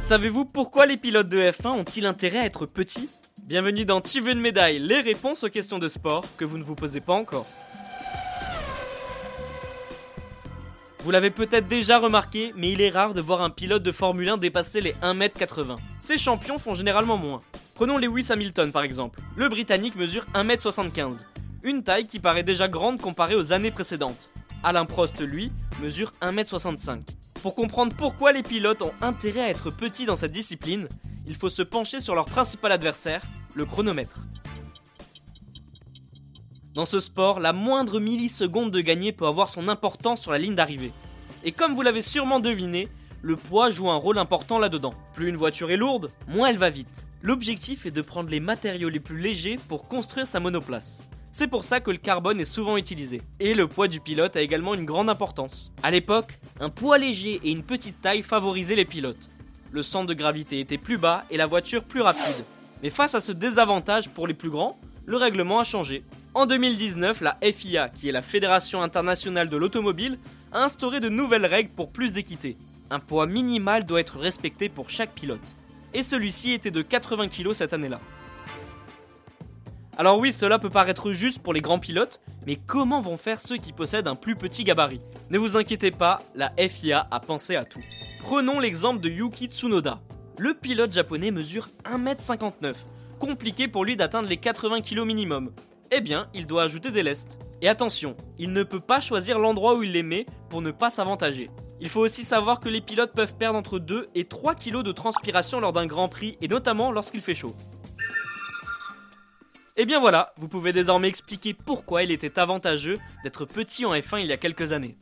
Savez-vous pourquoi les pilotes de F1 ont-ils intérêt à être petits? Bienvenue dans Tu veux une médaille, les réponses aux questions de sport que vous ne vous posez pas encore. Vous l'avez peut-être déjà remarqué, mais il est rare de voir un pilote de Formule 1 dépasser les 1m80. Ces champions font généralement moins. Prenons Lewis Hamilton par exemple. Le Britannique mesure 1m75, une taille qui paraît déjà grande comparée aux années précédentes. Alain Prost, lui, mesure 1m65. Pour comprendre pourquoi les pilotes ont intérêt à être petits dans cette discipline, il faut se pencher sur leur principal adversaire, le chronomètre. Dans ce sport, la moindre milliseconde de gagner peut avoir son importance sur la ligne d'arrivée. Et comme vous l'avez sûrement deviné, le poids joue un rôle important là-dedans. Plus une voiture est lourde, moins elle va vite. L'objectif est de prendre les matériaux les plus légers pour construire sa monoplace. C'est pour ça que le carbone est souvent utilisé. Et le poids du pilote a également une grande importance. A l'époque, un poids léger et une petite taille favorisaient les pilotes. Le centre de gravité était plus bas et la voiture plus rapide. Mais face à ce désavantage pour les plus grands, le règlement a changé. En 2019, la FIA, qui est la Fédération internationale de l'automobile, a instauré de nouvelles règles pour plus d'équité. Un poids minimal doit être respecté pour chaque pilote. Et celui-ci était de 80 kg cette année-là. Alors oui, cela peut paraître juste pour les grands pilotes, mais comment vont faire ceux qui possèdent un plus petit gabarit? Ne vous inquiétez pas, la FIA a pensé à tout. Prenons l'exemple de Yuki Tsunoda. Le pilote japonais mesure 1m59. Compliqué pour lui d'atteindre les 80 kg minimum eh bien, il doit ajouter des lestes. Et attention, il ne peut pas choisir l'endroit où il les met pour ne pas s'avantager. Il faut aussi savoir que les pilotes peuvent perdre entre 2 et 3 kg de transpiration lors d'un grand prix et notamment lorsqu'il fait chaud. Et eh bien voilà, vous pouvez désormais expliquer pourquoi il était avantageux d'être petit en F1 il y a quelques années.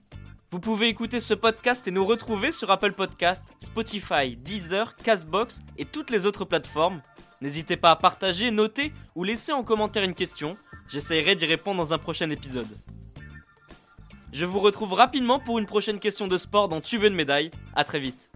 Vous pouvez écouter ce podcast et nous retrouver sur Apple Podcast, Spotify, Deezer, Castbox et toutes les autres plateformes. N'hésitez pas à partager, noter ou laisser en commentaire une question J'essaierai d'y répondre dans un prochain épisode. Je vous retrouve rapidement pour une prochaine question de sport dans Tu veux une médaille. A très vite.